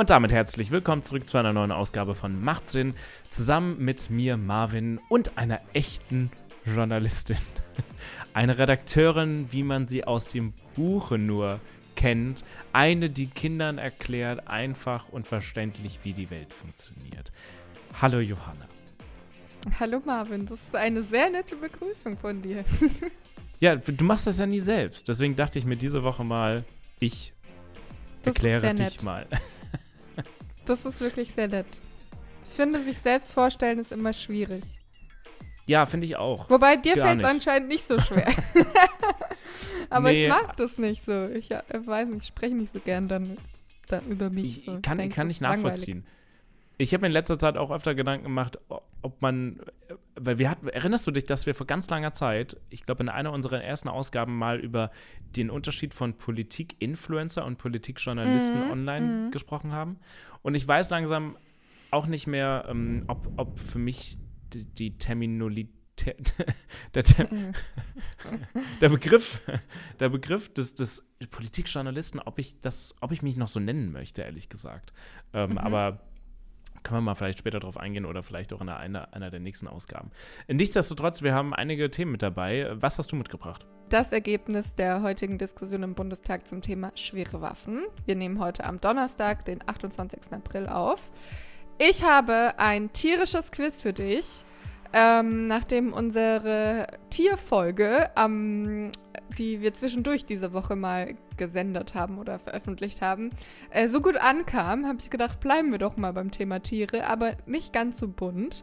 Und damit herzlich willkommen zurück zu einer neuen Ausgabe von Machtsinn, zusammen mit mir, Marvin, und einer echten Journalistin. Eine Redakteurin, wie man sie aus dem Buche nur kennt. Eine, die Kindern erklärt, einfach und verständlich, wie die Welt funktioniert. Hallo Johanna. Hallo Marvin, das ist eine sehr nette Begrüßung von dir. ja, du machst das ja nie selbst. Deswegen dachte ich mir diese Woche mal, ich das erkläre dich mal. Das ist wirklich sehr nett. Ich finde, sich selbst vorstellen ist immer schwierig. Ja, finde ich auch. Wobei dir fällt es anscheinend nicht so schwer. Aber nee. ich mag das nicht so. Ich äh, weiß nicht, ich spreche nicht so gern dann, dann über mich. So. Kann, ich kann ich nachvollziehen. Langweilig. Ich habe mir in letzter Zeit auch öfter Gedanken gemacht, ob man, weil wir hatten, erinnerst du dich, dass wir vor ganz langer Zeit, ich glaube in einer unserer ersten Ausgaben mal über den Unterschied von Politik-Influencer und Politikjournalisten mhm. online mhm. gesprochen haben? Und ich weiß langsam auch nicht mehr, ähm, ob, ob für mich die, die Terminalität der, der, der, Begriff, der Begriff des, des Politikjournalisten, ob ich das, ob ich mich noch so nennen möchte, ehrlich gesagt. Ähm, mhm. Aber können wir mal vielleicht später drauf eingehen oder vielleicht auch in einer, einer der nächsten Ausgaben. Nichtsdestotrotz, wir haben einige Themen mit dabei. Was hast du mitgebracht? Das Ergebnis der heutigen Diskussion im Bundestag zum Thema schwere Waffen. Wir nehmen heute am Donnerstag, den 28. April auf. Ich habe ein tierisches Quiz für dich. Ähm, nachdem unsere Tierfolge, ähm, die wir zwischendurch diese Woche mal gesendet haben oder veröffentlicht haben, äh, so gut ankam, habe ich gedacht, bleiben wir doch mal beim Thema Tiere, aber nicht ganz so bunt.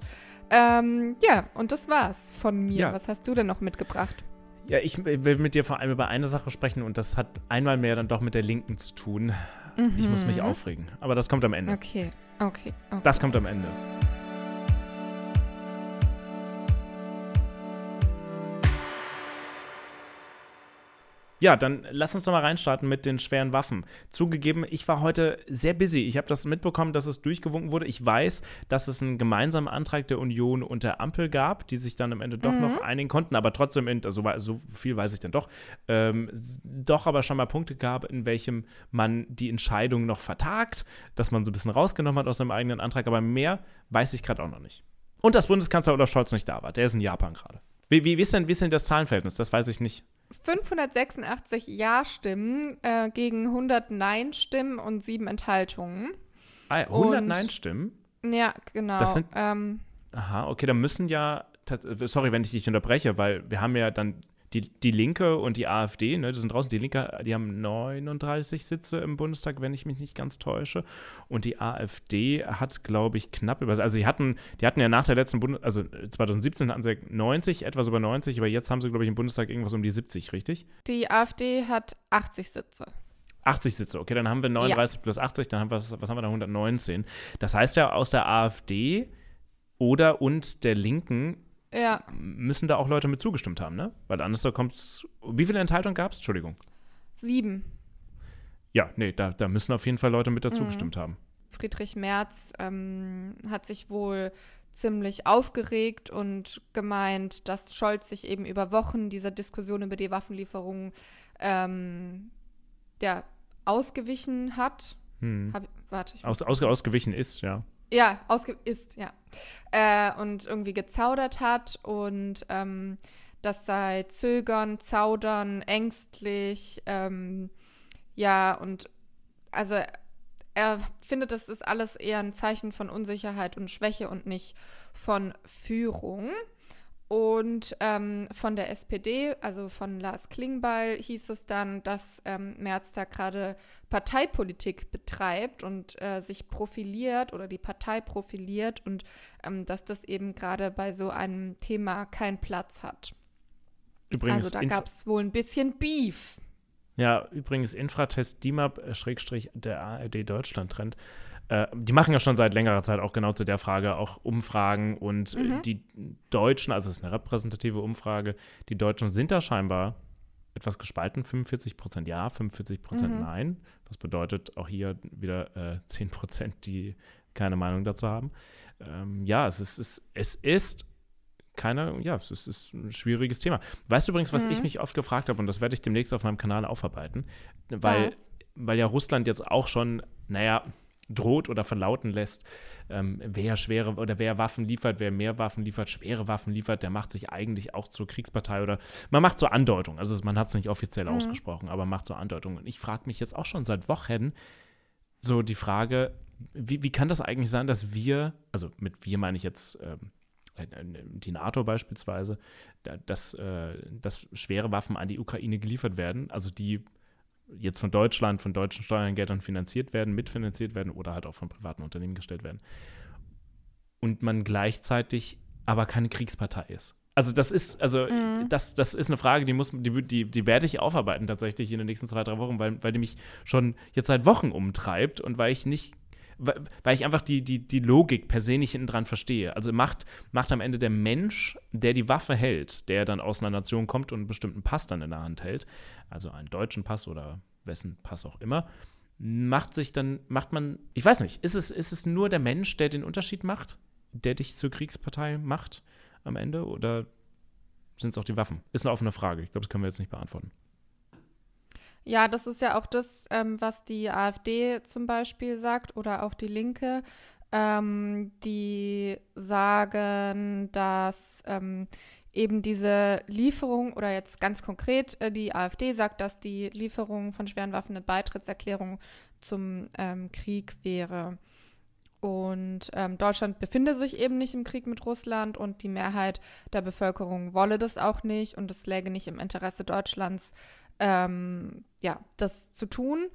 Ähm, ja, und das war's von mir. Ja. Was hast du denn noch mitgebracht? Ja, ich will mit dir vor allem über eine Sache sprechen und das hat einmal mehr dann doch mit der Linken zu tun. Mhm. Ich muss mich mhm. aufregen. Aber das kommt am Ende. Okay, okay, okay. Das kommt am Ende. Ja, dann lass uns doch mal reinstarten mit den schweren Waffen. Zugegeben, ich war heute sehr busy. Ich habe das mitbekommen, dass es durchgewunken wurde. Ich weiß, dass es einen gemeinsamen Antrag der Union und der Ampel gab, die sich dann am Ende doch mhm. noch einigen konnten, aber trotzdem, in, also so viel weiß ich dann doch, ähm, doch aber schon mal Punkte gab, in welchem man die Entscheidung noch vertagt, dass man so ein bisschen rausgenommen hat aus seinem eigenen Antrag, aber mehr weiß ich gerade auch noch nicht. Und dass Bundeskanzler Olaf Scholz nicht da war. Der ist in Japan gerade. Wie, wie, wie, ist denn, wie ist denn das Zahlenverhältnis? Das weiß ich nicht. 586 Ja-Stimmen äh, gegen 100 Nein-Stimmen und sieben Enthaltungen. Ah, 100 Nein-Stimmen? Ja, genau. Das sind, ähm, aha, okay, dann müssen ja, sorry, wenn ich dich unterbreche, weil wir haben ja dann die, die Linke und die AfD, ne, die sind draußen, die Linke, die haben 39 Sitze im Bundestag, wenn ich mich nicht ganz täusche. Und die AfD hat, glaube ich, knapp über, also die hatten, die hatten ja nach der letzten Bundes, also 2017 hatten sie 90, etwas über 90, aber jetzt haben sie, glaube ich, im Bundestag irgendwas um die 70, richtig? Die AfD hat 80 Sitze. 80 Sitze, okay, dann haben wir 39 ja. plus 80, dann haben wir, was haben wir da, 119. Das heißt ja, aus der AfD oder und der Linken ja. müssen da auch Leute mit zugestimmt haben, ne? Weil anders kommt es. Wie viele Enthaltungen gab es? Entschuldigung. Sieben. Ja, nee, da, da müssen auf jeden Fall Leute mit dazu mhm. gestimmt haben. Friedrich Merz ähm, hat sich wohl ziemlich aufgeregt und gemeint, dass Scholz sich eben über Wochen dieser Diskussion über die Waffenlieferungen ähm, ja, ausgewichen hat. Hm. Hab, warte, ich Aus, ausge, ausgewichen ist, ja. Ja, ausge ist, ja. Äh, und irgendwie gezaudert hat und ähm, das sei zögern, zaudern, ängstlich, ähm, ja, und also er findet, das ist alles eher ein Zeichen von Unsicherheit und Schwäche und nicht von Führung. Und ähm, von der SPD, also von Lars Klingbeil, hieß es dann, dass ähm, Merz da gerade Parteipolitik betreibt und äh, sich profiliert oder die Partei profiliert und ähm, dass das eben gerade bei so einem Thema keinen Platz hat. Übrigens, also da gab es wohl ein bisschen Beef. Ja, übrigens Infratest DIMAP, äh, ARD Deutschland-Trend, äh, die machen ja schon seit längerer Zeit auch genau zu der Frage auch Umfragen und äh, mhm. die Deutschen, also es ist eine repräsentative Umfrage, die Deutschen sind da scheinbar etwas gespalten, 45 Prozent ja, 45 Prozent mhm. nein. Was bedeutet auch hier wieder äh, 10 Prozent, die keine Meinung dazu haben. Ähm, ja, es ist, es, es ist keine, ja, es ist, ist, ein schwieriges Thema. Weißt du übrigens, was mhm. ich mich oft gefragt habe, und das werde ich demnächst auf meinem Kanal aufarbeiten, weil, weil ja Russland jetzt auch schon, naja, droht oder verlauten lässt, ähm, wer schwere oder wer Waffen liefert, wer mehr Waffen liefert, schwere Waffen liefert, der macht sich eigentlich auch zur Kriegspartei oder man macht so Andeutungen. Also man hat es nicht offiziell mhm. ausgesprochen, aber macht so Andeutungen. Und ich frage mich jetzt auch schon seit Wochen so die Frage, wie, wie kann das eigentlich sein, dass wir, also mit wir meine ich jetzt ähm, die NATO beispielsweise, dass, äh, dass schwere Waffen an die Ukraine geliefert werden, also die jetzt von Deutschland, von deutschen Steuergeldern finanziert werden, mitfinanziert werden oder halt auch von privaten Unternehmen gestellt werden. Und man gleichzeitig aber keine Kriegspartei ist. Also das ist, also mhm. das, das ist eine Frage, die muss, die, die, die werde ich aufarbeiten tatsächlich in den nächsten zwei, drei Wochen, weil, weil die mich schon jetzt seit Wochen umtreibt und weil ich nicht weil ich einfach die, die, die Logik per se nicht hinten dran verstehe. Also macht, macht am Ende der Mensch, der die Waffe hält, der dann aus einer Nation kommt und einen bestimmten Pass dann in der Hand hält, also einen deutschen Pass oder wessen Pass auch immer, macht sich dann, macht man, ich weiß nicht, ist es, ist es nur der Mensch, der den Unterschied macht, der dich zur Kriegspartei macht am Ende oder sind es auch die Waffen? Ist eine offene Frage. Ich glaube, das können wir jetzt nicht beantworten. Ja, das ist ja auch das, ähm, was die AfD zum Beispiel sagt oder auch die Linke. Ähm, die sagen, dass ähm, eben diese Lieferung oder jetzt ganz konkret äh, die AfD sagt, dass die Lieferung von schweren Waffen eine Beitrittserklärung zum ähm, Krieg wäre. Und ähm, Deutschland befinde sich eben nicht im Krieg mit Russland und die Mehrheit der Bevölkerung wolle das auch nicht und es läge nicht im Interesse Deutschlands, ähm, ja, das zu tun.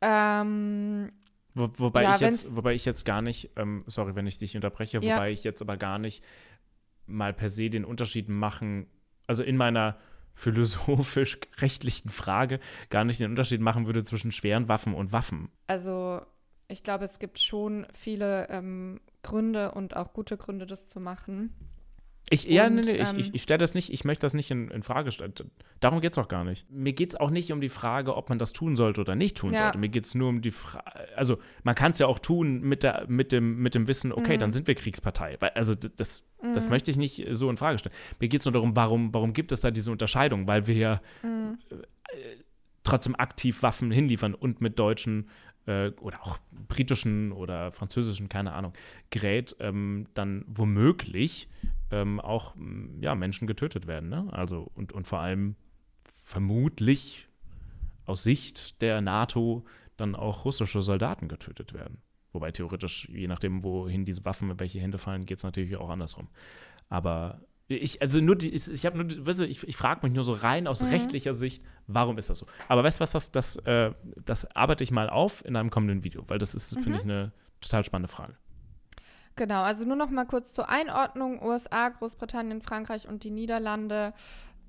Ähm, Wo, wobei, ja, ich jetzt, wobei ich jetzt gar nicht, ähm, sorry, wenn ich dich unterbreche, ja. wobei ich jetzt aber gar nicht mal per se den Unterschied machen, also in meiner philosophisch-rechtlichen Frage gar nicht den Unterschied machen würde zwischen schweren Waffen und Waffen. Also ich glaube, es gibt schon viele ähm, Gründe und auch gute Gründe, das zu machen. Ich, ja, nee, nee, ähm, ich, ich, ich stelle das nicht, ich möchte das nicht in, in Frage stellen. Darum geht es auch gar nicht. Mir geht es auch nicht um die Frage, ob man das tun sollte oder nicht tun ja. sollte. Mir geht es nur um die Frage, also man kann es ja auch tun mit, der, mit, dem, mit dem Wissen, okay, mhm. dann sind wir Kriegspartei. Also das, mhm. das möchte ich nicht so in Frage stellen. Mir geht es nur darum, warum, warum gibt es da diese Unterscheidung? Weil wir ja mhm. äh, trotzdem aktiv Waffen hinliefern und mit deutschen äh, oder auch britischen oder französischen, keine Ahnung, Gerät ähm, dann womöglich ähm, auch ja, Menschen getötet werden. Ne? Also und, und vor allem vermutlich aus Sicht der NATO dann auch russische Soldaten getötet werden. Wobei theoretisch, je nachdem, wohin diese Waffen, in welche Hände fallen, geht es natürlich auch andersrum. Aber ich, also nur die, ich, ich habe nur, weißt du, ich, ich frage mich nur so rein aus mhm. rechtlicher Sicht, warum ist das so? Aber weißt du was, das, das, äh, das arbeite ich mal auf in einem kommenden Video, weil das ist, mhm. finde ich, eine total spannende Frage. Genau, also nur noch mal kurz zur Einordnung. USA, Großbritannien, Frankreich und die Niederlande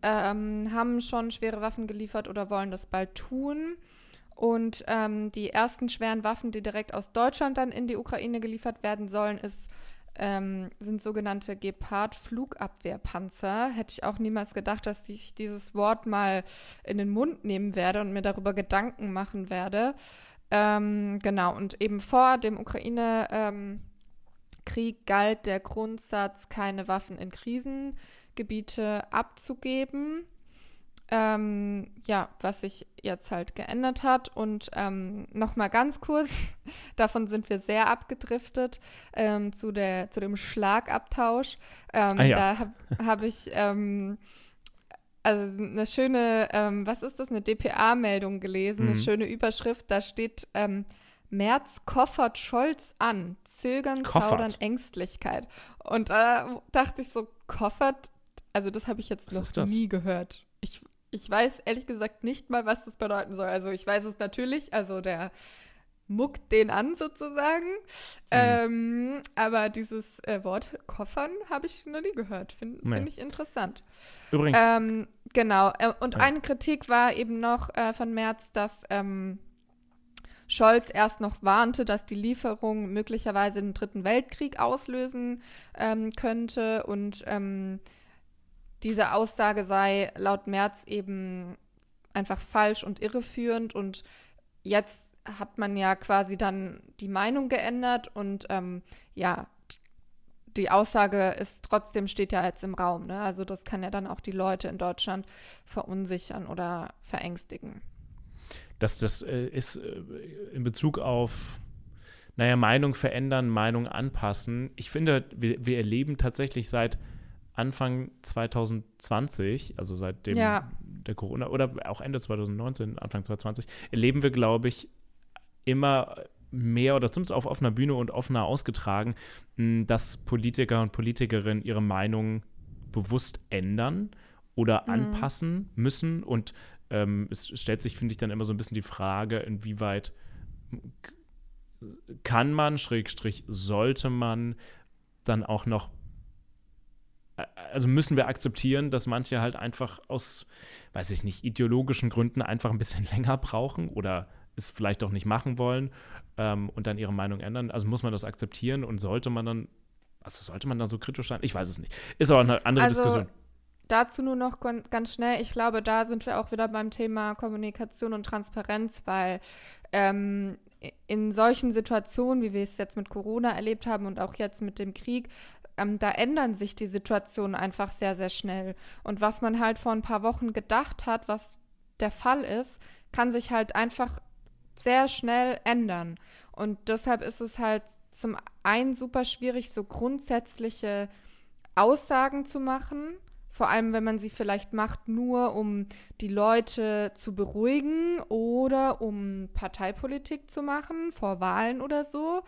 ähm, haben schon schwere Waffen geliefert oder wollen das bald tun. Und ähm, die ersten schweren Waffen, die direkt aus Deutschland dann in die Ukraine geliefert werden sollen, ist ähm, sind sogenannte Gepard-Flugabwehrpanzer. Hätte ich auch niemals gedacht, dass ich dieses Wort mal in den Mund nehmen werde und mir darüber Gedanken machen werde. Ähm, genau, und eben vor dem Ukraine-Krieg ähm, galt der Grundsatz, keine Waffen in Krisengebiete abzugeben ähm, ja, was sich jetzt halt geändert hat. Und ähm, nochmal ganz kurz, davon sind wir sehr abgedriftet ähm, zu, der, zu dem Schlagabtausch. Ähm, ah, ja. Da habe hab ich ähm, also eine schöne, ähm, was ist das, eine DPA-Meldung gelesen, mhm. eine schöne Überschrift, da steht ähm, März koffert Scholz an, Zögern, koffert. Zaudern, Ängstlichkeit. Und da äh, dachte ich so, koffert, also das habe ich jetzt was noch nie gehört. Ich, ich weiß ehrlich gesagt nicht mal, was das bedeuten soll. Also ich weiß es natürlich, also der muckt den an sozusagen. Mhm. Ähm, aber dieses äh, Wort Koffern habe ich noch nie gehört. Finde nee. find ich interessant. Übrigens. Ähm, genau. Äh, und ja. eine Kritik war eben noch äh, von März, dass ähm, Scholz erst noch warnte, dass die Lieferung möglicherweise den Dritten Weltkrieg auslösen ähm, könnte und ähm, diese Aussage sei laut Merz eben einfach falsch und irreführend und jetzt hat man ja quasi dann die Meinung geändert und ähm, ja, die Aussage ist trotzdem steht ja jetzt im Raum. Ne? Also das kann ja dann auch die Leute in Deutschland verunsichern oder verängstigen. Dass das äh, ist äh, in Bezug auf naja, Meinung verändern, Meinung anpassen. Ich finde, wir, wir erleben tatsächlich seit Anfang 2020, also seit dem Ja. der Corona oder auch Ende 2019, Anfang 2020, erleben wir, glaube ich, immer mehr oder zumindest auf offener Bühne und offener ausgetragen, mh, dass Politiker und Politikerinnen ihre Meinung bewusst ändern oder Mhm. anpassen müssen. Und ähm, es stellt sich, finde ich, dann immer so ein bisschen die Frage, inwieweit kann man, Schrägstrich, sollte man dann auch noch, äh, also müssen wir akzeptieren, dass manche halt einfach aus, weiß ich nicht, ideologischen Gründen einfach ein bisschen länger brauchen oder es vielleicht auch nicht machen wollen ähm, und dann ihre Meinung ändern. Also muss man das akzeptieren und sollte man dann, also sollte man dann so kritisch sein? Ich weiß es nicht. Ist aber eine andere Also, Diskussion. Dazu nur noch ganz schnell. Ich glaube, da sind wir auch wieder beim Thema Kommunikation und Transparenz, weil ähm, in solchen Situationen, wie wir es jetzt mit Corona erlebt haben und auch jetzt mit dem Krieg, ähm, da ändern sich die Situationen einfach sehr, sehr schnell. Und was man halt vor ein paar Wochen gedacht hat, was der Fall ist, kann sich halt einfach sehr schnell ändern. Und deshalb ist es halt zum einen super schwierig, so grundsätzliche Aussagen zu machen. Vor allem, wenn man sie vielleicht macht, nur um die Leute zu beruhigen oder um Parteipolitik zu machen, vor Wahlen oder so.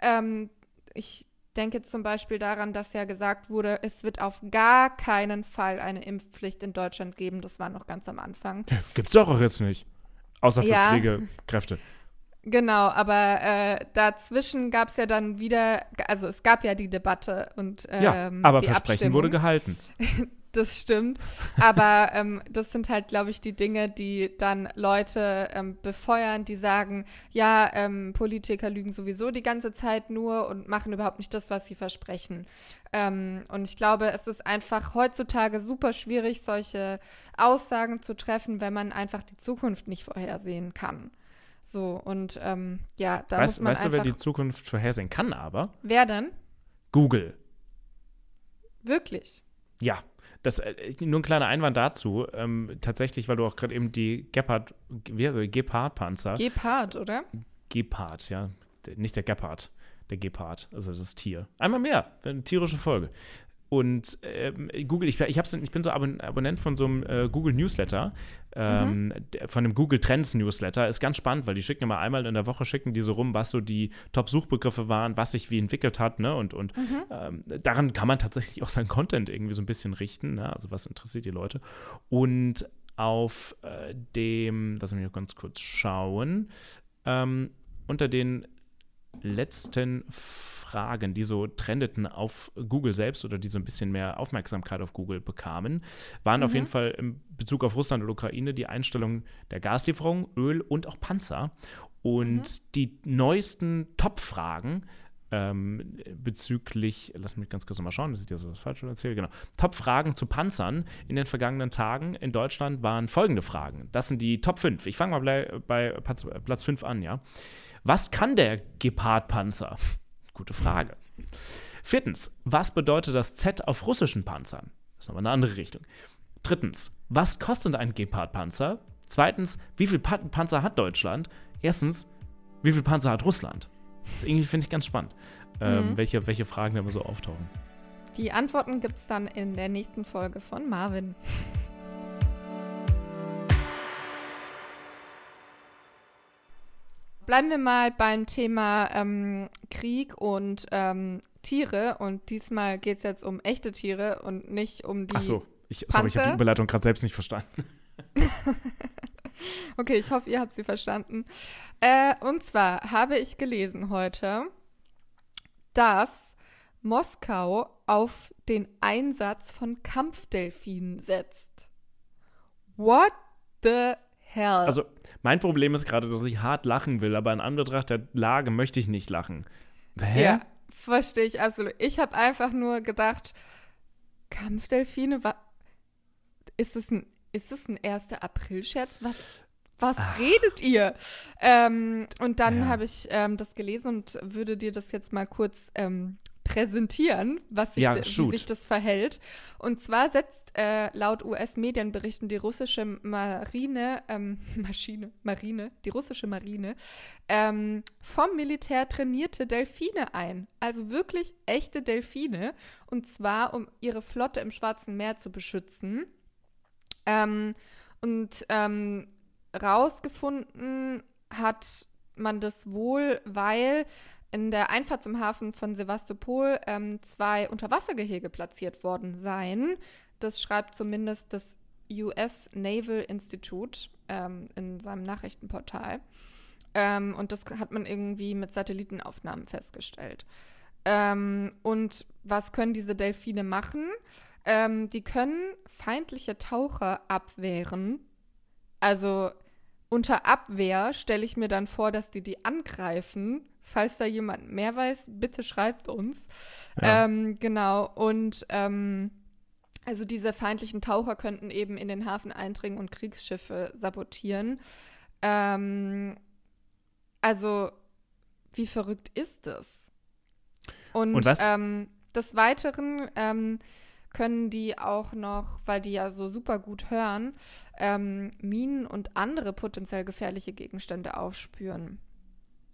Ähm, ich denke zum Beispiel daran, dass ja gesagt wurde, es wird auf gar keinen Fall eine Impfpflicht in Deutschland geben. Das war noch ganz am Anfang. Gibt's doch auch jetzt nicht. Außer für Ja. Pflegekräfte. Genau, aber äh, dazwischen gab es ja dann wieder, also es gab ja die Debatte und ähm, Ja, aber Versprechen Abstimmung. wurde gehalten. Das stimmt. Aber ähm, das sind halt, glaube ich, die Dinge, die dann Leute ähm, befeuern, die sagen, ja, ähm, Politiker lügen sowieso die ganze Zeit nur und machen überhaupt nicht das, was sie versprechen. Ähm, und ich glaube, es ist einfach heutzutage super schwierig, solche Aussagen zu treffen, wenn man einfach die Zukunft nicht vorhersehen kann. So, und ähm, ja, da Weißt, muss man weißt du, wer die Zukunft vorhersehen kann, aber? wer denn? Google. Wirklich? Ja, das, äh, nur ein kleiner Einwand dazu. Ähm, tatsächlich, weil du auch gerade eben die Gepard? Gepard-Panzer. Gepard, oder? Gepard, ja. Nicht der Gepard, der Gepard, also das Tier. Einmal mehr, eine tierische Folge. Und ähm, Google, ich, ich, ich bin so Abon Abonnent von so einem äh, Google Newsletter, ähm, der, von dem Google Trends Newsletter. Ist ganz spannend, weil die schicken immer einmal in der Woche, schicken die so rum, was so die Top-Suchbegriffe waren, was sich wie entwickelt hat, ne? Und, und ähm, daran kann man tatsächlich auch seinen Content irgendwie so ein bisschen richten, ne? Also was interessiert die Leute. Und auf äh, dem, lass mich noch ganz kurz schauen, ähm, unter den letzten Fragen, die so trendeten auf Google selbst oder die so ein bisschen mehr Aufmerksamkeit auf Google bekamen, waren auf jeden Fall in Bezug auf Russland und Ukraine die Einstellung der Gaslieferung, Öl und auch Panzer. Und die neuesten Top-Fragen ähm, bezüglich, lass mich ganz kurz nochmal schauen, dass ich dir so was Falsches erzähle, genau. Top-Fragen zu Panzern in den vergangenen Tagen in Deutschland waren folgende Fragen. Das sind die Top 5. Ich fange mal bei, bei Platz, Platz 5 an, ja. Was kann der Gepard-Panzer? Gute Frage. Viertens, was bedeutet das Z auf russischen Panzern? Das ist nochmal eine andere Richtung. Drittens, was kostet ein Gepard-Panzer? Zweitens, wie viel Pa- Panzer hat Deutschland? Erstens, wie viel Panzer hat Russland? Das irgendwie, finde ich, ganz spannend, ähm, welche, welche Fragen da immer so auftauchen. Die Antworten gibt es dann in der nächsten Folge von Marvin. Bleiben wir mal beim Thema ähm, Krieg und ähm, Tiere. Und diesmal geht es jetzt um echte Tiere und nicht um die. Ach so, ich, sorry, ich habe die Überleitung gerade selbst nicht verstanden. Okay, ich hoffe, ihr habt sie verstanden. Äh, und zwar habe ich gelesen heute, dass Moskau auf den Einsatz von Kampfdelfinen setzt. What the hell? Also, mein Problem ist gerade, dass ich hart lachen will, aber in Anbetracht der Lage möchte ich nicht lachen. Hä? ja, verstehe ich absolut. Ich habe einfach nur gedacht, Kampfdelfine, ist es ein, ist es ein 1. April-Scherz? Was, was redet ihr? Ähm, und dann Ja. habe ich ähm, das gelesen und würde dir das jetzt mal kurz ähm, präsentieren, was sich, Ja, wie sich das verhält. Und zwar setzt äh, laut US-Medienberichten die russische Marine, ähm, Maschine, Marine, die russische Marine, ähm, vom Militär trainierte Delfine ein. Also wirklich echte Delfine. Und zwar, um ihre Flotte im Schwarzen Meer zu beschützen. Ähm, und ähm, rausgefunden hat man das wohl, weil in der Einfahrt zum Hafen von Sevastopol ähm, zwei Unterwassergehege platziert worden seien. Das schreibt zumindest das US Naval Institute ähm, in seinem Nachrichtenportal. Ähm, und das hat man irgendwie mit Satellitenaufnahmen festgestellt. Ähm, und was können diese Delfine machen? Ähm, die können feindliche Taucher abwehren. Also unter Abwehr stelle ich mir dann vor, dass die die angreifen. Falls da jemand mehr weiß, bitte schreibt uns. Ja. Ähm, genau. Und ähm, also diese feindlichen Taucher könnten eben in den Hafen eindringen und Kriegsschiffe sabotieren. Ähm, also, wie verrückt ist das? Und, Und was- Ähm, des Weiteren ähm, können die auch noch, weil die ja so super gut hören, ähm, Minen und andere potenziell gefährliche Gegenstände aufspüren.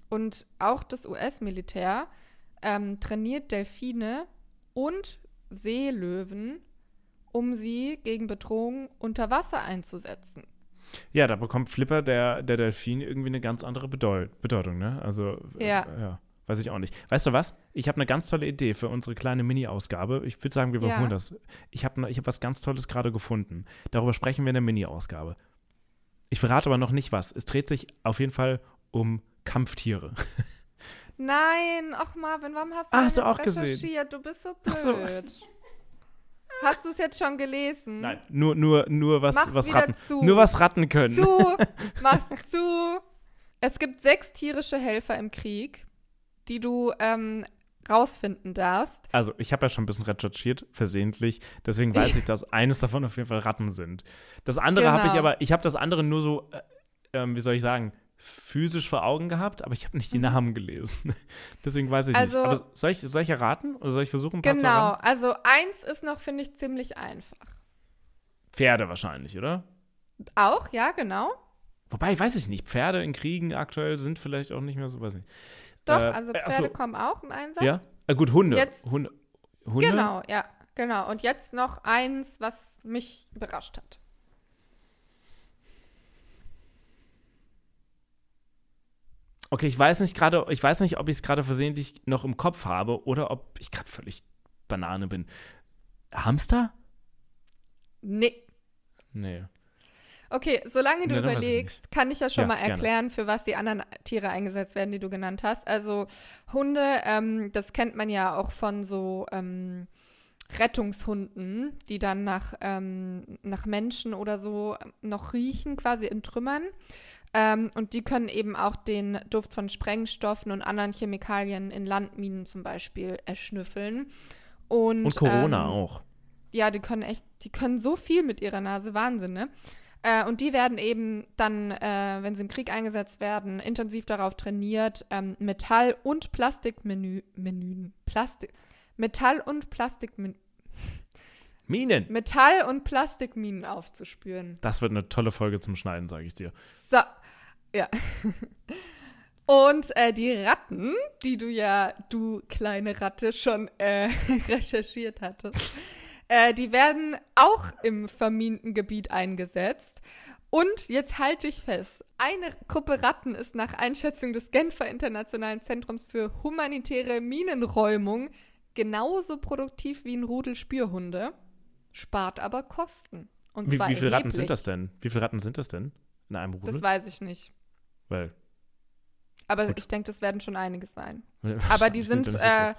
Und auch das US-Militär ähm, trainiert Delfine und Seelöwen, um sie gegen Bedrohungen unter Wasser einzusetzen. Ja, da bekommt Flipper, der, der Delfin, irgendwie eine ganz andere Bedeu Bedeutung, ne? Also, äh, Ja. Ja. Weiß ich auch nicht. Weißt du was? Ich habe eine ganz tolle Idee für unsere kleine Mini-Ausgabe. Ich würde sagen, wir Ja. überholen das. Ich habe ich hab was ganz Tolles gerade gefunden. Darüber sprechen wir in der Mini-Ausgabe. Ich verrate aber noch nicht was. Es dreht sich auf jeden Fall um Kampftiere. Nein, ach Marvin, warum hast du, denn hast du auch gesehen? recherchiert? Du bist so blöd. Ach so. Hast du es jetzt schon gelesen? Nein, nur, nur, nur was, Mach's was Ratten. zu. Nur was Ratten können. Zu, mach's zu. Es gibt sechs tierische Helfer im Krieg, die du ähm, rausfinden darfst. Also, ich habe ja schon ein bisschen recherchiert, versehentlich. Deswegen weiß ich, dass eines davon auf jeden Fall Ratten sind. Das andere habe ich Genau. aber, ich habe das andere nur so, äh, ähm, wie soll ich sagen, physisch vor Augen gehabt, aber ich habe nicht die Namen gelesen. Deswegen weiß ich Mhm. Also- nicht. Aber soll ich, soll ich erraten? Oder soll ich versuchen, ein paar zu Genau, erraten? also eins ist noch, finde ich, ziemlich einfach. Pferde wahrscheinlich, oder? Auch, ja, genau. Wobei, weiß ich nicht. Pferde in Kriegen aktuell sind vielleicht auch nicht mehr so, weiß ich nicht. Doch, Äh, also äh, Pferde so. kommen auch im Einsatz. Ja? Äh, gut, Hunde. Jetzt- Hunde. Hunde? Genau, ja, genau. Und jetzt noch eins, was mich überrascht hat. Okay, ich weiß nicht gerade, ich weiß nicht, ob ich es gerade versehentlich noch im Kopf habe oder ob ich gerade völlig Banane bin. Hamster? Nee. Nee. Okay, solange du ich überlegst, kann ich ja schon Ja, mal gerne. erklären, für was die anderen Tiere eingesetzt werden, die du genannt hast. Also Hunde, ähm, das kennt man ja auch von so ähm, Rettungshunden, die dann nach, ähm, nach Menschen oder so noch riechen, quasi in Trümmern. Ähm, und die können eben auch den Duft von Sprengstoffen und anderen Chemikalien in Landminen zum Beispiel erschnüffeln. Und, Und Corona ähm, auch. ja, die können echt, die können so viel mit ihrer Nase, Wahnsinn, ne? Äh, und die werden eben dann, äh, wenn sie im Krieg eingesetzt werden, intensiv darauf trainiert, ähm, Metall- und Plastikmenü, Menüen, Plastik, Metall- und Plastikmen, Minen. Metall- und Plastikminen aufzuspüren. Das wird eine tolle Folge zum Schneiden, sage ich dir. So, ja. Und äh, die Ratten, die du ja, du kleine Ratte, schon äh, recherchiert hattest, äh, die werden auch im verminten Gebiet eingesetzt. Und jetzt halte ich fest, eine Gruppe Ratten ist nach Einschätzung des Genfer Internationalen Zentrums für humanitäre Minenräumung genauso produktiv wie ein Rudel Spürhunde, spart aber Kosten. Und Wie, wie viele Ratten sind das denn? Wie viele Ratten sind das denn in einem Rudel? Das weiß ich nicht. Weil, Aber Gut. ich denke, das werden schon einige sein. Aber die sind, nicht äh,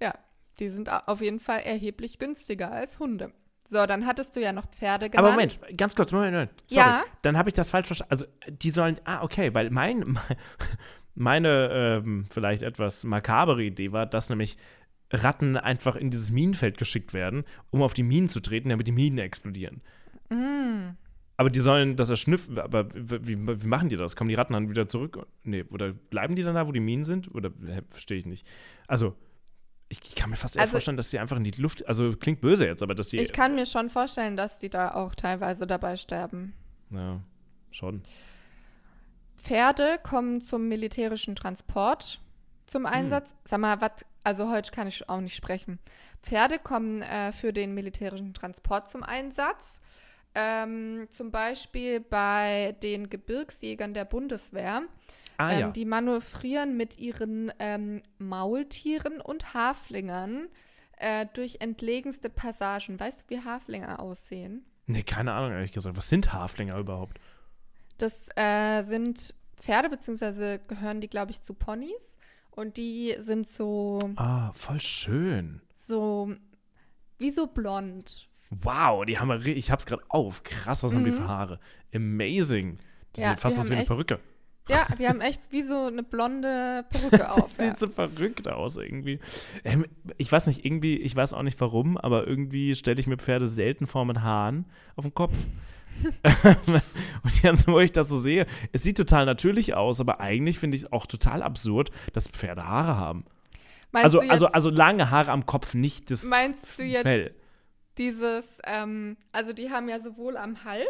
ja, die sind auf jeden Fall erheblich günstiger als Hunde. So, dann hattest du ja noch Pferde genannt. Aber Moment, ganz kurz, Moment, Moment. Sorry, Ja. dann habe ich das falsch verstanden. Also, die sollen, ah, okay, weil mein, meine ähm, vielleicht etwas makabere Idee war, dass nämlich Ratten einfach in dieses Minenfeld geschickt werden, um auf die Minen zu treten, damit die Minen explodieren. Mm. Aber die sollen das erschnüffeln. Aber wie, wie, machen die das? Kommen die Ratten dann wieder zurück? Nee, oder bleiben die dann da, wo die Minen sind? Oder verstehe ich nicht. Also, Ich, ich kann mir fast eher Also- vorstellen, dass sie einfach in die Luft, also klingt böse jetzt, aber dass sie, Ich kann mir schon vorstellen, dass die da auch teilweise dabei sterben. ja, schon. Pferde kommen zum militärischen Transport zum Einsatz. Sag mal, was, also heute kann ich auch nicht sprechen. Pferde kommen äh, für den militärischen Transport zum Einsatz. Ähm, zum Beispiel bei den Gebirgsjägern der Bundeswehr. Ah ähm, ja. Die manövrieren mit ihren ähm, Maultieren und Haflingern äh, durch entlegenste Passagen. Weißt du, wie Haflinger aussehen? Nee, keine Ahnung, ehrlich gesagt. Was sind Haflinger überhaupt? Das äh, sind Pferde, beziehungsweise gehören die, glaube ich, zu Ponys. Und die sind so, Ah, voll schön. so, wie so blond. Wow, die haben ich hab's gerade auf. Krass, was haben die Mhm. für Haare? Amazing. Das Ja, sieht fast die aus wie eine Perücke. Ja, die haben echt wie so eine blonde Perücke auf. Sieht Ja. so verrückt aus irgendwie. Ähm, ich weiß nicht, irgendwie, ich weiß auch nicht warum, aber irgendwie stelle ich mir Pferde selten vor mit Haaren auf dem Kopf. und jetzt, wo ich das so sehe, es sieht total natürlich aus, aber eigentlich finde ich es auch total absurd, dass Pferde Haare haben. Meinst, Also, du jetzt, also, also lange Haare am Kopf, nicht das meinst du jetzt Fell. dieses, ähm, also die haben ja sowohl am Hals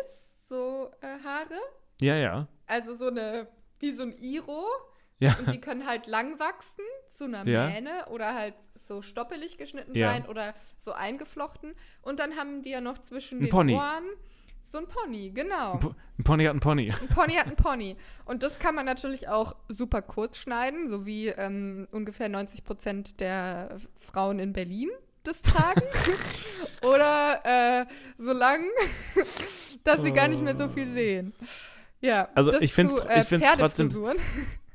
so äh, Haare, Ja, ja. also so eine, wie so ein Iro. Ja. Und die können halt lang wachsen zu einer Ja. Mähne oder halt so stoppelig geschnitten Ja. sein oder so eingeflochten. Und dann haben die ja noch zwischen Ein den Pony. Ohren so ein Pony, genau. Ein Po- ein Pony hat ein Pony. Ein Pony hat ein Pony. Und das kann man natürlich auch super kurz schneiden, so wie ähm, ungefähr 90 Prozent der Frauen in Berlin das tragen. Oder äh, so lang, dass sie gar nicht mehr so viel sehen. Ja, Also ich zu, äh, ich trotzdem-.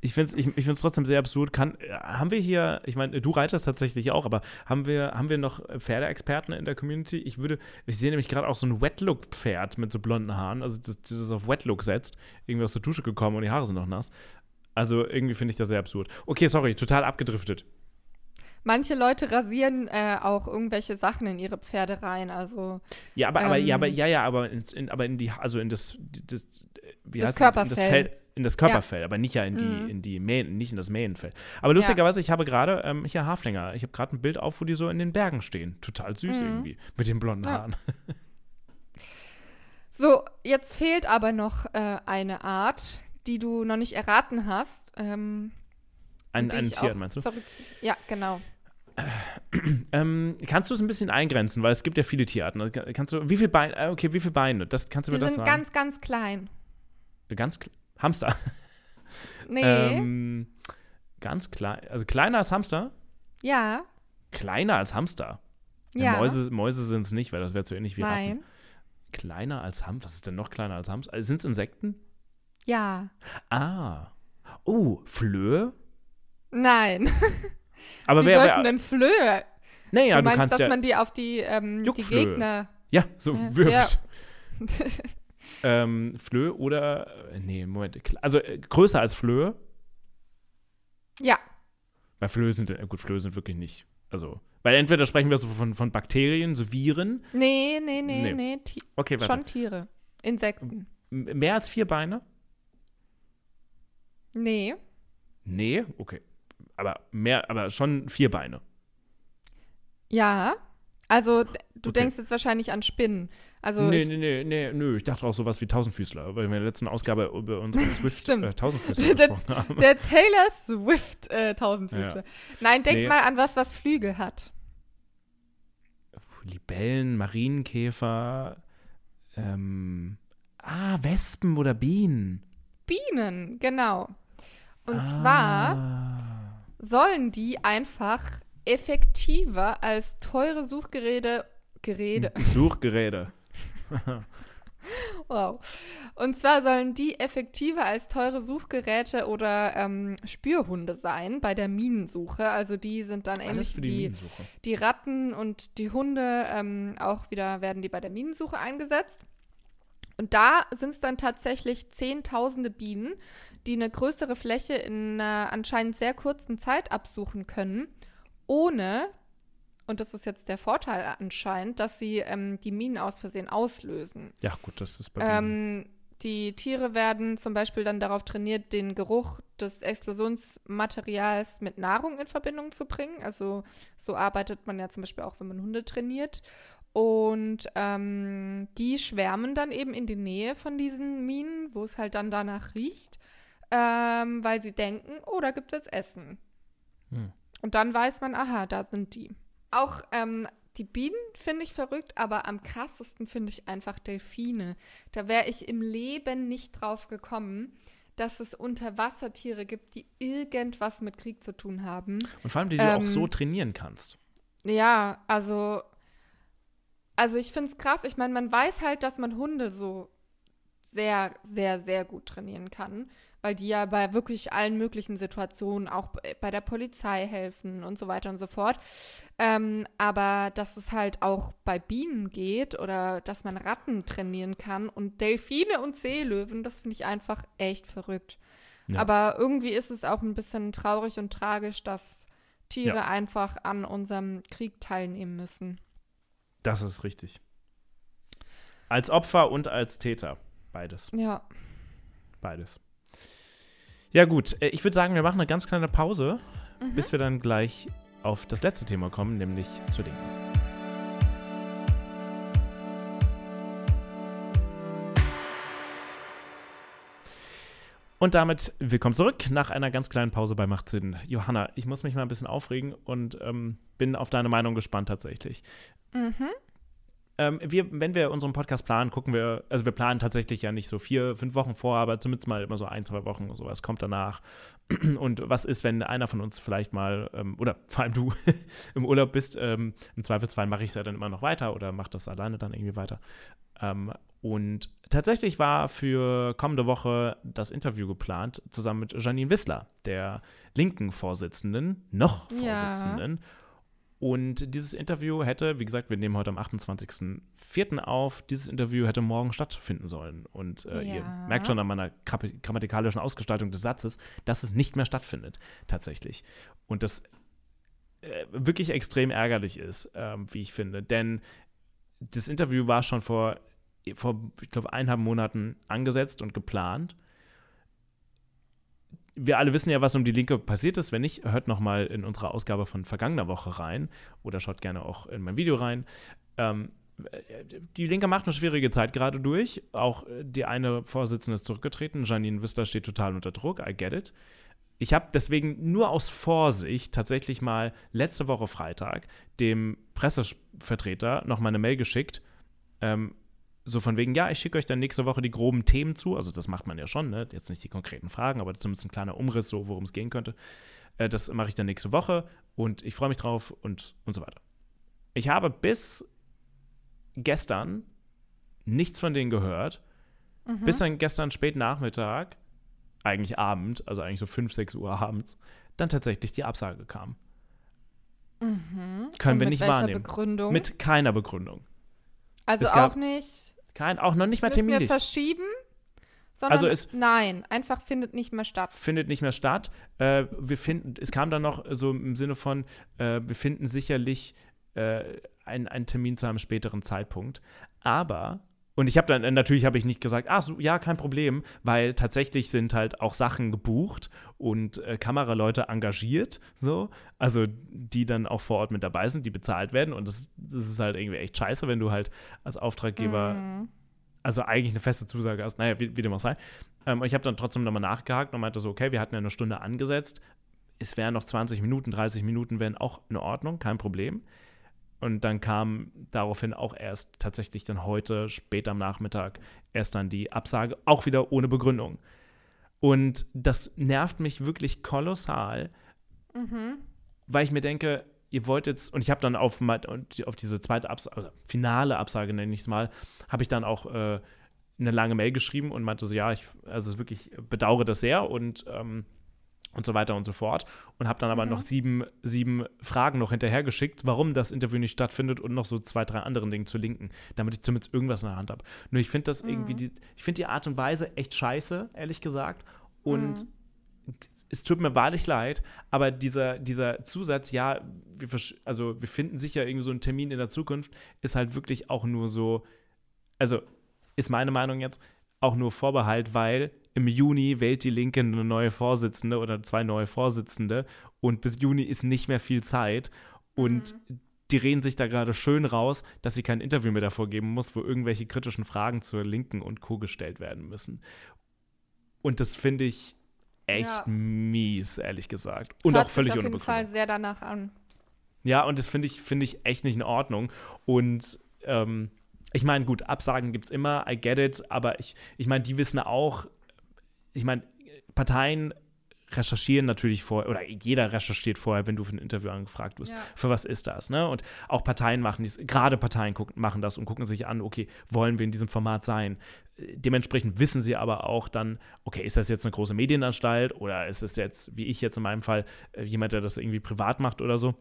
Ich finde es ich, ich find's trotzdem sehr absurd. Kann, äh, haben wir hier, ich meine, du reitest tatsächlich auch, aber haben wir, haben wir noch Pferdeexperten in der Community? Ich würde, ich sehe nämlich gerade auch so ein Wetlook-Pferd mit so blonden Haaren, also das, das auf Wetlook setzt, irgendwie aus der Dusche gekommen und die Haare sind noch nass. Also irgendwie finde ich das sehr absurd. Okay, sorry, total abgedriftet. Manche Leute rasieren äh, auch irgendwelche Sachen in ihre Pferde rein. Also Ja, aber, aber, ja, Ähm. aber, ja, ja, aber, ins, in, aber in die, also in das, das wie Das heißt das? In das, Körperfell. Fell, in das Körperfell, aber nicht ja in die, Mhm. in die Mähen, nicht in das Mähenfell. Aber lustigerweise, ich habe gerade ähm, hier Haflinger. Ich habe gerade ein Bild auf, wo die so in den Bergen stehen. Total süß Mhm. irgendwie. Mit den blonden Ja. Haaren. So, jetzt fehlt aber noch äh, eine Art, die du noch nicht erraten hast. Ähm, Ein, ein Tier, meinst du? verrückt- Ja, genau. Ähm, kannst du es ein bisschen eingrenzen, weil es gibt ja viele Tierarten. Also, Kannst du, wie viele Beine, äh, okay, wie viele Beine? Das, kannst du Die mir das sind sagen? ganz, ganz klein. ganz kl- Hamster. Nee, Ähm, ganz klein, also kleiner als Hamster? ja, Kleiner als Hamster. ja. Mäuse, Mäuse sind es nicht, weil das wäre zu ähnlich wie Ratten. Nein, Kleiner als Hamster. Was ist denn noch kleiner als Hamster? Also, sind es Insekten? ja, Ah. Oh, Flöhe? nein. Aber Wie wer, sollten wer denn Flöhe? Naja, du du meinst, kannst dass ja. man die auf die, ähm, die. Gegner. ja, so Ja, wirft. ähm, Flöhe oder. äh, Nee, Moment. Also äh, größer als Flöhe. Ja, Weil Flöhe sind. Äh, gut, Flöhe sind wirklich nicht. Also. Weil entweder sprechen wir so von, von Bakterien, so Viren. nee, nee, nee, Nee. nee. Ti Okay, warte. schon Tiere. Insekten. M- Mehr als vier Beine? Nee, Nee, okay. Aber mehr, aber schon vier Beine. ja. Also, du Okay. denkst jetzt wahrscheinlich an Spinnen. Also, nee, nee, nee, nee, nö. Ich dachte auch sowas wie Tausendfüßler, weil wir in der letzten Ausgabe über unsere Swift äh, Tausendfüßler Der- gesprochen haben. der Taylor Swift äh, Tausendfüßler. Nein, denk Nee. mal an was, was Flügel hat. Libellen, Marienkäfer, ähm, ah, Wespen oder Bienen. Bienen, genau. Und Ah. zwar sollen die einfach effektiver als teure Suchgeräte Geräte. Suchgeräte. Wow. Und zwar sollen die effektiver als teure Suchgeräte oder ähm, Spürhunde sein bei der Minensuche. Also die sind dann ähnlich wie die die Ratten und die Hunde ähm, auch wieder werden die bei der Minensuche eingesetzt. Und da sind es dann tatsächlich zehntausende Bienen, die eine größere Fläche in einer anscheinend sehr kurzen Zeit absuchen können, ohne, und das ist jetzt der Vorteil anscheinend, dass sie ähm, die Minen aus Versehen auslösen. Ja, gut, das ist bei. Ähm, die Tiere werden zum Beispiel dann darauf trainiert, den Geruch des Explosionsmaterials mit Nahrung in Verbindung zu bringen. Also so arbeitet man ja zum Beispiel auch, wenn man Hunde trainiert. Und ähm, die schwärmen dann eben in die Nähe von diesen Minen, wo es halt dann danach riecht, ähm, weil sie denken, oh, da gibt es Essen. Hm. Und dann weiß man, aha, da sind die. Auch ähm, die Bienen finde ich verrückt, aber am krassesten finde ich einfach Delfine. Da wäre ich im Leben nicht drauf gekommen, dass es Unterwassertiere gibt, die irgendwas mit Krieg zu tun haben. Und vor allem, die du ähm, auch so trainieren kannst. Ja, also, also ich finde es krass. Ich meine, man weiß halt, dass man Hunde so sehr, sehr, sehr gut trainieren kann weil die ja bei wirklich allen möglichen Situationen auch bei der Polizei helfen und so weiter und so fort. Ähm, aber dass es halt auch bei Bienen geht oder dass man Ratten trainieren kann und Delfine und Seelöwen, das finde ich einfach echt verrückt. Ja. Aber irgendwie ist es auch ein bisschen traurig und tragisch, dass Tiere ja. einfach an unserem Krieg teilnehmen müssen. Das ist richtig. Als Opfer und als Täter. Beides. Ja. Beides. Ja, gut. Äh, ich würde sagen, wir machen eine ganz kleine Pause, mhm. bis wir dann gleich auf das letzte Thema kommen, nämlich zu Linken. Und damit willkommen zurück nach einer ganz kleinen Pause bei Macht Sinn. Johanna, ich muss mich mal ein bisschen aufregen und ähm, bin auf deine Meinung gespannt tatsächlich. Mhm. Ähm, wir, wenn wir unseren Podcast planen, gucken wir, also wir planen tatsächlich ja nicht so vier, fünf Wochen vor, aber zumindest mal immer so ein, zwei Wochen und sowas kommt danach. Und was ist, wenn einer von uns vielleicht mal, ähm, oder vor allem du, im Urlaub bist, ähm, im Zweifelsfall mache ich es ja dann immer noch weiter oder mache das alleine dann irgendwie weiter. Ähm, und tatsächlich war für kommende Woche das Interview geplant, zusammen mit Janine Wissler, der linken Vorsitzenden, noch Vorsitzenden. Ja. Und dieses Interview hätte, wie gesagt, wir nehmen heute am 28.04. auf, dieses Interview hätte morgen stattfinden sollen. Und äh, ja. ihr merkt schon an meiner grammatikalischen Ausgestaltung des Satzes, dass es nicht mehr stattfindet, tatsächlich. Und das äh, wirklich extrem ärgerlich ist, äh, wie ich finde. Denn das Interview war schon vor, vor ich glaube, eineinhalb Monaten angesetzt und geplant wir alle wissen ja, was um die Linke passiert ist. Wenn nicht, hört noch mal in unserer Ausgabe von vergangener Woche rein oder schaut gerne auch in mein Video rein. Ähm, die Linke macht eine schwierige Zeit gerade durch. Auch die eine Vorsitzende ist zurückgetreten. Janine Wissler steht total unter Druck. I get it. Ich habe deswegen nur aus Vorsicht tatsächlich mal letzte Woche Freitag dem Pressevertreter noch mal eine Mail geschickt, ähm, so von wegen, ja, ich schicke euch dann nächste Woche die groben Themen zu. Also das macht man ja schon, ne? Jetzt nicht die konkreten Fragen, aber zumindest ein kleiner Umriss, so worum es gehen könnte. Äh, das mache ich dann nächste Woche und ich freue mich drauf und, und so weiter. Ich habe bis gestern nichts von denen gehört. Mhm. Bis dann gestern spät Nachmittag, eigentlich Abend, also eigentlich so 5, 6 Uhr abends, dann tatsächlich die Absage kam. Mhm. Können und wir nicht wahrnehmen. Begründung? Mit keiner Begründung. Also auch nicht kein, auch noch nicht mal Müssen terminlich. wir verschieben? Sondern also es nein, einfach findet nicht mehr statt. Findet nicht mehr statt. Äh, wir finden, es kam dann noch so im Sinne von, äh, wir finden sicherlich äh, einen, Termin zu einem späteren Zeitpunkt. Aber und ich habe dann, natürlich habe ich nicht gesagt, ach so, ja, kein Problem, weil tatsächlich sind halt auch Sachen gebucht und äh, Kameraleute engagiert, so, also die dann auch vor Ort mit dabei sind, die bezahlt werden. Und das, das ist halt irgendwie echt scheiße, wenn du halt als Auftraggeber, mhm. also eigentlich eine feste Zusage hast, naja, wie, wie dem auch sei. Ähm, und ich habe dann trotzdem nochmal nachgehakt und meinte so, okay, wir hatten ja eine Stunde angesetzt, es wären noch 20 Minuten, 30 Minuten wären auch in Ordnung, kein Problem. Und dann kam daraufhin auch erst tatsächlich dann heute, spät am Nachmittag, erst dann die Absage, auch wieder ohne Begründung. Und das nervt mich wirklich kolossal, mhm. weil ich mir denke, ihr wollt jetzt, und ich habe dann auf, auf diese zweite Absage, also finale Absage nenne ich es mal, habe ich dann auch äh, eine lange Mail geschrieben und meinte so, ja, ich also wirklich bedauere das sehr und ähm, und so weiter und so fort. Und habe dann aber mhm. noch sieben, sieben Fragen noch hinterhergeschickt, warum das Interview nicht stattfindet und noch so zwei, drei anderen Dinge zu linken, damit ich zumindest irgendwas in der Hand habe. Nur ich finde das mhm. irgendwie, die, ich finde die Art und Weise echt scheiße, ehrlich gesagt. Und mhm. es tut mir wahrlich leid, aber dieser, dieser Zusatz, ja, wir, also wir finden sicher irgendwie so einen Termin in der Zukunft, ist halt wirklich auch nur so, also ist meine Meinung jetzt, auch nur Vorbehalt, weil im Juni wählt die Linke eine neue Vorsitzende oder zwei neue Vorsitzende und bis Juni ist nicht mehr viel Zeit. Und mhm. die reden sich da gerade schön raus, dass sie kein Interview mehr davor geben muss, wo irgendwelche kritischen Fragen zur Linken und Co. gestellt werden müssen. Und das finde ich echt ja. mies, ehrlich gesagt. Und Hört auch völlig ohne Begründung. auf jeden Fall sehr danach an. Ja, und das finde ich, find ich echt nicht in Ordnung. Und ähm, ich meine, gut, Absagen gibt es immer, I get it, aber ich, ich meine, die wissen auch, ich meine, Parteien recherchieren natürlich vorher, oder jeder recherchiert vorher, wenn du für ein Interview angefragt wirst. Ja. Für was ist das? Ne? Und auch Parteien machen dies, gerade Parteien gucken, machen das und gucken sich an, okay, wollen wir in diesem Format sein? Dementsprechend wissen sie aber auch dann, okay, ist das jetzt eine große Medienanstalt oder ist es jetzt, wie ich jetzt in meinem Fall, äh, jemand, der das irgendwie privat macht oder so,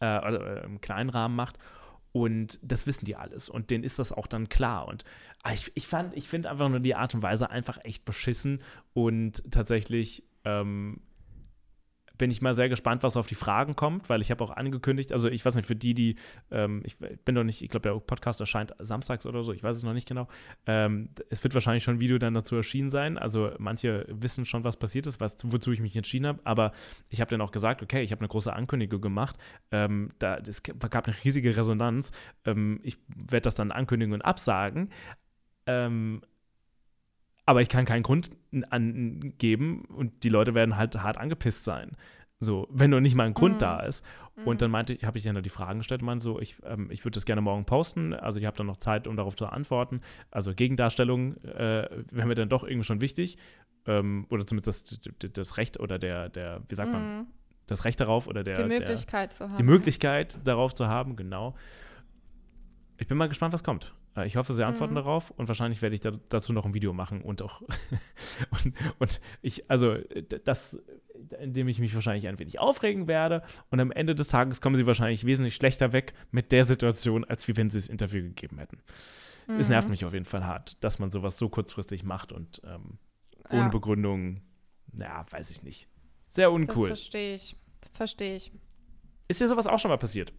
äh, oder äh, im kleinen Rahmen macht. Und das wissen die alles. Und denen ist das auch dann klar. Und ah, ich, ich fand, ich finde einfach nur die Art und Weise einfach echt beschissen. Und tatsächlich ähm, bin ich mal sehr gespannt, was auf die Fragen kommt, weil ich habe auch angekündigt, also ich weiß nicht, für die, die, ähm, ich bin noch nicht, ich glaube, der Podcast erscheint samstags oder so, ich weiß es noch nicht genau. Ähm, es wird wahrscheinlich schon ein Video dann dazu erschienen sein. Also manche wissen schon, was passiert ist, was, wozu ich mich entschieden habe, aber ich habe dann auch gesagt, okay, ich habe eine große Ankündigung gemacht. Ähm, da, es gab eine riesige Resonanz. Ähm, ich werde das dann ankündigen und absagen. Ähm, aber ich kann keinen Grund angeben und die Leute werden halt hart angepisst sein. So, wenn nur nicht mal ein Grund mm. da ist. Und mm. dann meinte ich, habe ich dann die Fragen gestellt, meinte so, ich, ähm, ich würde das gerne morgen posten. Also ich habe dann noch Zeit, um darauf zu antworten. Also Gegendarstellung äh, wäre mir dann doch irgendwie schon wichtig. Ähm, oder zumindest das, das, Recht oder der, der, wie sagt mm. man, das Recht darauf oder der. Die Möglichkeit der, zu haben. Die Möglichkeit darauf zu haben, genau. Ich bin mal gespannt, was kommt. Äh, ich hoffe, sie antworten mhm. darauf und wahrscheinlich werde ich da, dazu noch ein Video machen und auch und, und ich, also das, indem ich mich wahrscheinlich ein wenig aufregen werde und am Ende des Tages kommen sie wahrscheinlich wesentlich schlechter weg mit der Situation, als wie wenn sie das Interview gegeben hätten. Mhm. Es nervt mich auf jeden Fall hart, dass man sowas so kurzfristig macht und ähm, ohne ja. Begründung, naja, weiß ich nicht. Sehr uncool. Das verstehe ich. Verstehe ich. Ist dir sowas auch schon mal passiert?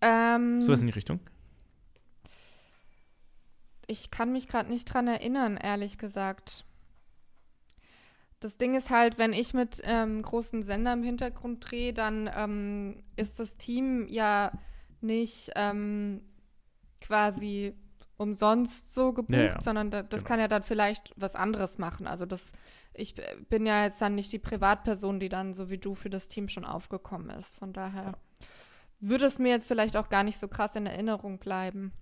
Ähm, sowas in die Richtung? Ich kann mich gerade nicht dran erinnern, ehrlich gesagt. Das Ding ist halt, wenn ich mit ähm, großen Sender im Hintergrund drehe, dann ähm, ist das Team ja nicht ähm, quasi umsonst so gebucht, ja, ja. sondern da, das genau. kann ja dann vielleicht was anderes machen. Also das, ich bin ja jetzt dann nicht die Privatperson, die dann so wie du für das Team schon aufgekommen ist. Von daher ja. würde es mir jetzt vielleicht auch gar nicht so krass in Erinnerung bleiben.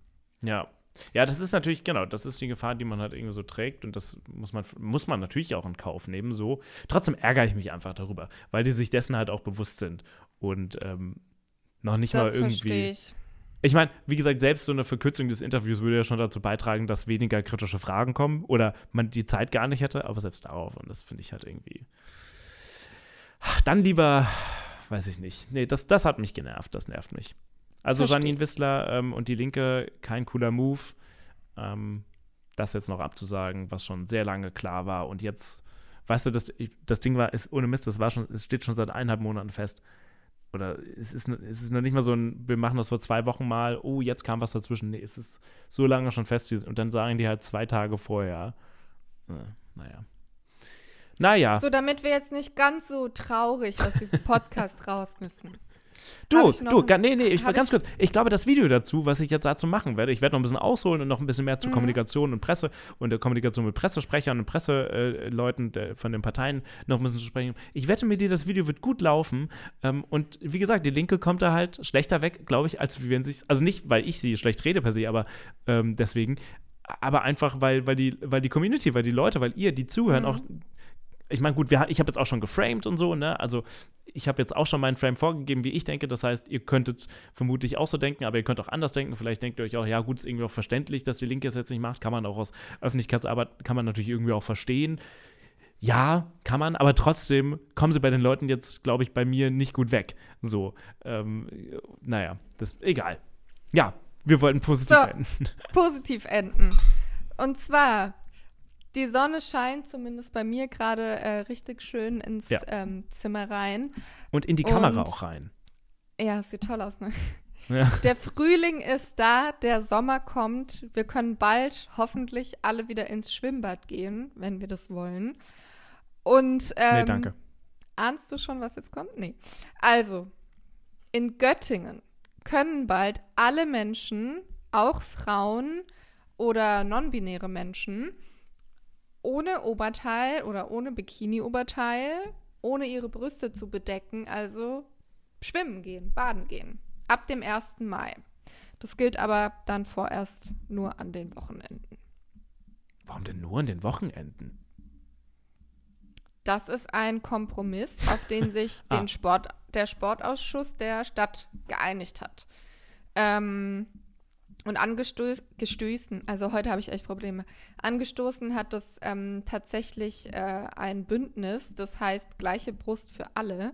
Ja, ja, das ist natürlich, genau, das ist die Gefahr, die man halt irgendwie so trägt und das muss man, muss man natürlich auch in Kauf nehmen, so. Trotzdem ärgere ich mich einfach darüber, weil die sich dessen halt auch bewusst sind und ähm, noch nicht das mal irgendwie. Ich. Ich meine, wie gesagt, selbst so eine Verkürzung des Interviews würde ja schon dazu beitragen, dass weniger kritische Fragen kommen oder man die Zeit gar nicht hätte, aber selbst darauf und das finde ich halt irgendwie. Dann lieber, weiß ich nicht. Nee, das, das hat mich genervt, das nervt mich. Also Verstehe. Janine Wissler ähm, und die Linke, kein cooler Move. Ähm, das jetzt noch abzusagen, was schon sehr lange klar war. Und jetzt, weißt du, das, das Ding war, ist ohne Mist, das war schon, es steht schon seit eineinhalb Monaten fest. Oder es ist, es ist noch nicht mal so ein, wir machen das vor zwei Wochen mal, oh, jetzt kam was dazwischen. Nee, es ist so lange schon fest. Und dann sagen die halt zwei Tage vorher. Äh, naja. Naja. So, damit wir jetzt nicht ganz so traurig aus diesem Podcast raus müssen. Du, du, nee, nee, ich, ganz ich kurz. Ich glaube, das Video dazu, was ich jetzt dazu machen werde, ich werde noch ein bisschen ausholen und noch ein bisschen mehr zu mhm. Kommunikation und Presse und der Kommunikation mit Pressesprechern und Presseleuten äh, von den Parteien noch ein bisschen zu sprechen. Ich wette mit dir, das Video wird gut laufen. Ähm, und wie gesagt, die Linke kommt da halt schlechter weg, glaube ich, als wenn sich, also nicht, weil ich sie schlecht rede per se, aber ähm, deswegen, aber einfach, weil, weil, die, weil die Community, weil die Leute, weil ihr, die zuhören, mhm. auch ich meine, gut, wir, ich habe jetzt auch schon geframed und so, ne? Also ich habe jetzt auch schon meinen Frame vorgegeben, wie ich denke. Das heißt, ihr könntet vermutlich auch so denken, aber ihr könnt auch anders denken. Vielleicht denkt ihr euch auch, ja, gut, ist irgendwie auch verständlich, dass die Linke es jetzt nicht macht. Kann man auch aus Öffentlichkeitsarbeit, kann man natürlich irgendwie auch verstehen. Ja, kann man, aber trotzdem kommen sie bei den Leuten jetzt, glaube ich, bei mir nicht gut weg. So, ähm, naja, das egal. Ja, wir wollten positiv so, enden. Positiv enden. Und zwar die Sonne scheint zumindest bei mir gerade äh, richtig schön ins ja. ähm, Zimmer rein. Und in die Kamera Und, auch rein. Ja, sieht toll aus, ne? Ja. Der Frühling ist da, der Sommer kommt. Wir können bald hoffentlich alle wieder ins Schwimmbad gehen, wenn wir das wollen. Und ähm, nee, danke. Ahnst du schon, was jetzt kommt? Nee. Also, in Göttingen können bald alle Menschen, auch Frauen oder non-binäre Menschen, ohne Oberteil oder ohne Bikini-Oberteil, ohne ihre Brüste zu bedecken, also schwimmen gehen, baden gehen. Ab dem 1. Mai. Das gilt aber dann vorerst nur an den Wochenenden. Warum denn nur an den Wochenenden? Das ist ein Kompromiss, auf den sich ah. den Sport, der Sportausschuss der Stadt geeinigt hat. Ähm, und angestoßen, also heute habe ich echt Probleme. Angestoßen hat das ähm, tatsächlich äh, ein Bündnis, das heißt gleiche Brust für alle.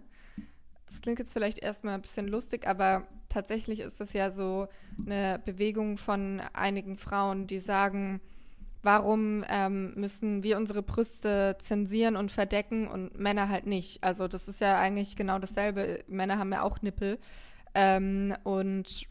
Das klingt jetzt vielleicht erstmal ein bisschen lustig, aber tatsächlich ist das ja so eine Bewegung von einigen Frauen, die sagen, warum ähm, müssen wir unsere Brüste zensieren und verdecken und Männer halt nicht? Also das ist ja eigentlich genau dasselbe. Männer haben ja auch Nippel. Ähm, und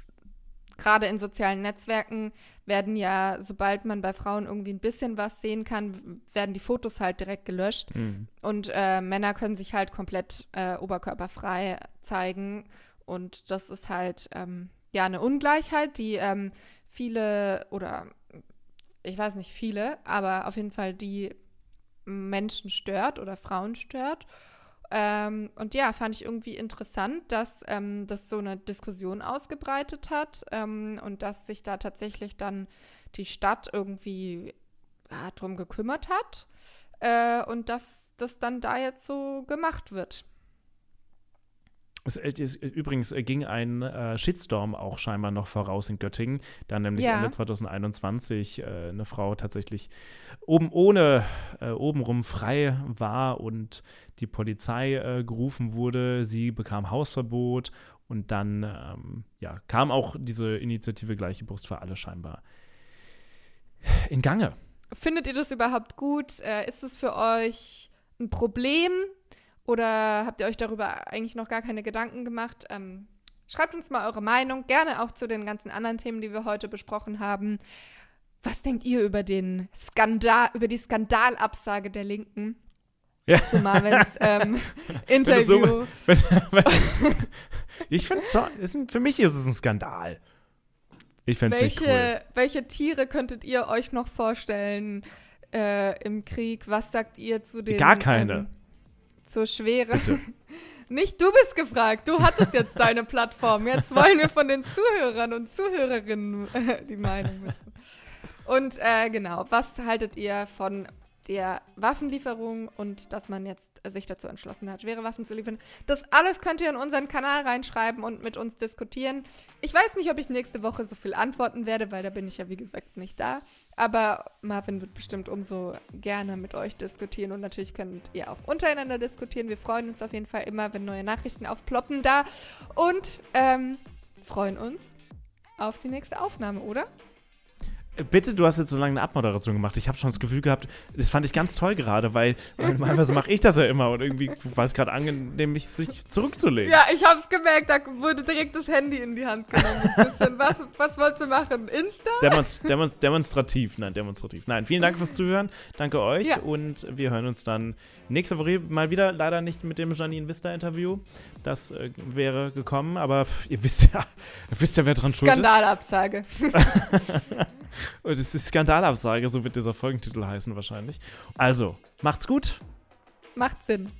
gerade in sozialen Netzwerken werden ja, sobald man bei Frauen irgendwie ein bisschen was sehen kann, werden die Fotos halt direkt gelöscht. Mhm. Und äh, Männer können sich halt komplett äh, oberkörperfrei zeigen. Und das ist halt ähm, ja eine Ungleichheit, die ähm, viele oder ich weiß nicht viele, aber auf jeden Fall die Menschen stört oder Frauen stört. Ähm, und ja, fand ich irgendwie interessant, dass ähm, das so eine Diskussion ausgebreitet hat ähm, und dass sich da tatsächlich dann die Stadt irgendwie ja, drum gekümmert hat äh, und dass das dann da jetzt so gemacht wird. Es, es, übrigens äh, ging ein äh, Shitstorm auch scheinbar noch voraus in Göttingen, da nämlich ja. Ende 2021 äh, eine Frau tatsächlich oben ohne, äh, obenrum frei war und die Polizei äh, gerufen wurde. Sie bekam Hausverbot und dann ähm, ja, kam auch diese Initiative Gleiche Brust für alle scheinbar in Gange. Findet ihr das überhaupt gut? Äh, ist es für euch ein Problem? Oder habt ihr euch darüber eigentlich noch gar keine Gedanken gemacht? Ähm, schreibt uns mal eure Meinung, gerne auch zu den ganzen anderen Themen, die wir heute besprochen haben. Was denkt ihr über den Skandal, über die Skandalabsage der Linken? Ja. Zu Marvins ähm, Interview. So, wenn, wenn, ich finde für mich ist es ein Skandal. Ich finde es cool. Welche Tiere könntet ihr euch noch vorstellen äh, im Krieg? Was sagt ihr zu den. Gar keine. Ähm, so schwere. Nicht du bist gefragt, du hattest jetzt deine Plattform. Jetzt wollen wir von den Zuhörern und Zuhörerinnen äh, die Meinung wissen. Und äh, genau, was haltet ihr von der Waffenlieferung und dass man jetzt sich dazu entschlossen hat, schwere Waffen zu liefern. Das alles könnt ihr in unseren Kanal reinschreiben und mit uns diskutieren. Ich weiß nicht, ob ich nächste Woche so viel antworten werde, weil da bin ich ja wie gesagt nicht da. Aber Marvin wird bestimmt umso gerne mit euch diskutieren und natürlich könnt ihr auch untereinander diskutieren. Wir freuen uns auf jeden Fall immer, wenn neue Nachrichten aufploppen da und ähm, freuen uns auf die nächste Aufnahme, oder? Bitte, du hast jetzt so lange eine Abmoderation gemacht. Ich habe schon das Gefühl gehabt, das fand ich ganz toll gerade, weil normalerweise mache ich das ja immer und irgendwie war es gerade angenehm, mich sich zurückzulegen. Ja, ich habe es gemerkt, da wurde direkt das Handy in die Hand genommen. was, was wolltest du machen? Insta? Demonst demonst demonstrativ, nein, demonstrativ. Nein, vielen Dank fürs Zuhören. Danke euch ja. und wir hören uns dann nächste Woche mal wieder. Leider nicht mit dem Janine Vista-Interview. Das äh, wäre gekommen, aber ihr wisst ja, ihr wisst ja, wer dran schuld ist. Skandalabsage. Und es ist Skandalabsage, so wird dieser Folgentitel heißen wahrscheinlich. Also, macht's gut. Macht Sinn.